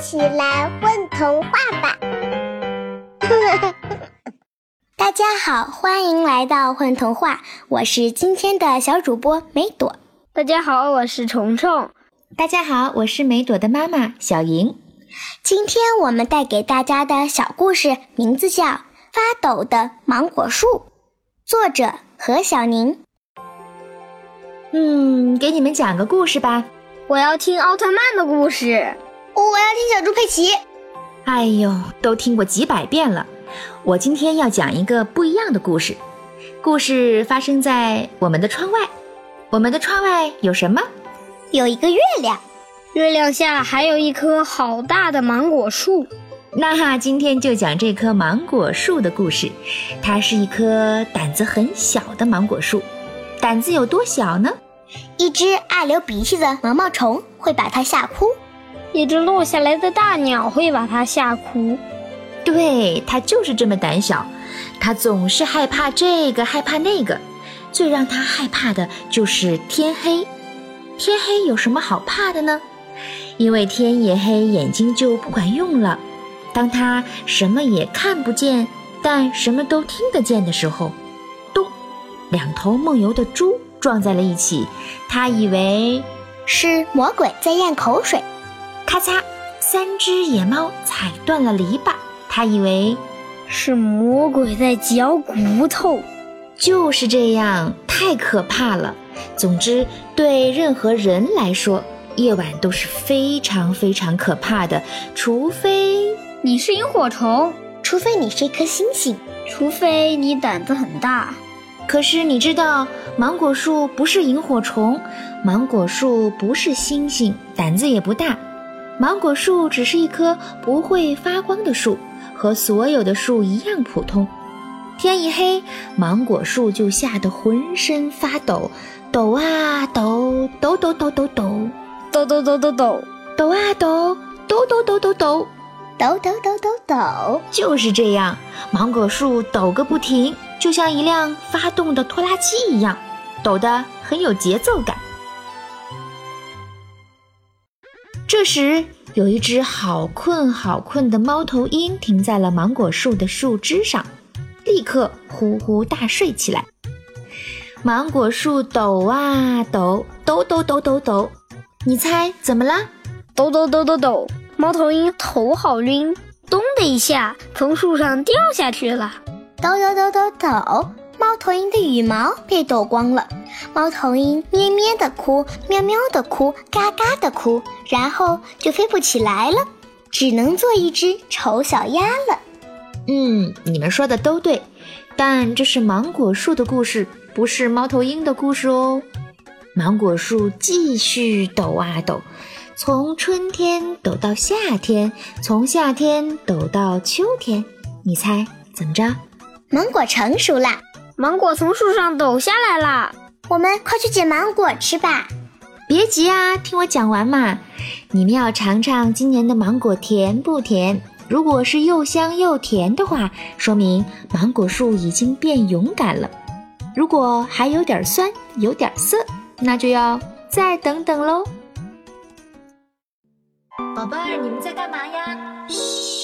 起来混童话吧！大家好，欢迎来到混童话，我是今天的小主播梅朵。大家好，我是虫虫。大家好，我是梅朵的妈妈小莹。今天我们带给大家的小故事名字叫《发抖的芒果树》，作者何小宁。嗯，给你们讲个故事吧。我要听奥特曼的故事。我要听小猪佩奇。哎呦，都听过几百遍了。我今天要讲一个不一样的故事。故事发生在我们的窗外。我们的窗外有什么？有一个月亮。月亮下还有一棵好大的芒果树。那哈，今天就讲这棵芒果树的故事。它是一棵胆子很小的芒果树。胆子有多小呢？一只爱流鼻涕的毛毛虫会把它吓哭，一只落下来的大鸟会把它吓哭。对，它就是这么胆小，它总是害怕这个害怕那个，最让它害怕的就是天黑。天黑有什么好怕的呢？因为天一黑，眼睛就不管用了。当它什么也看不见，但什么都听得见的时候。咚两头梦游的猪撞在了一起，它以为是魔鬼在咽口水。咔嚓，三只野猫踩断了篱笆，它以为是魔鬼在嚼骨头。就是这样，太可怕了。总之，对任何人来说，夜晚都是非常非常可怕的，除非你是萤火虫，除非你是一颗星星，除非你胆子很大。可是你知道，芒果树不是萤火虫，芒果树不是星星，胆子也不大。芒果树只是一棵不会发光的树，和所有的树一样普通。天一黑，芒果树就吓得浑身发抖，抖啊抖，抖抖抖抖抖，抖抖抖抖抖，抖啊抖，抖抖抖抖抖，抖抖抖抖抖，就是这样，芒果树抖个不停。就像一辆发动的拖拉机一样，抖得很有节奏感。这时，有一只好困好困的猫头鹰停在了芒果树的树枝上，立刻呼呼大睡起来。芒果树抖啊抖，抖抖抖抖抖，你猜怎么了？抖抖抖抖抖，猫头鹰头好晕，咚的一下从树上掉下去了。抖抖抖抖抖，猫头鹰的羽毛被抖光了。猫头鹰咩咩的哭，喵喵的哭，嘎嘎的哭，然后就飞不起来了，只能做一只丑小鸭了。嗯，你们说的都对，但这是芒果树的故事，不是猫头鹰的故事哦。芒果树继续抖啊抖，从春天抖到夏天，从夏天抖到秋天，你猜怎么着？芒果成熟了，芒果从树上抖下来了，我们快去捡芒果吃吧。别急啊，听我讲完嘛。你们要尝尝今年的芒果甜不甜？如果是又香又甜的话，说明芒果树已经变勇敢了；如果还有点酸，有点涩，那就要再等等喽。宝贝儿，你们在干嘛呀？嘘。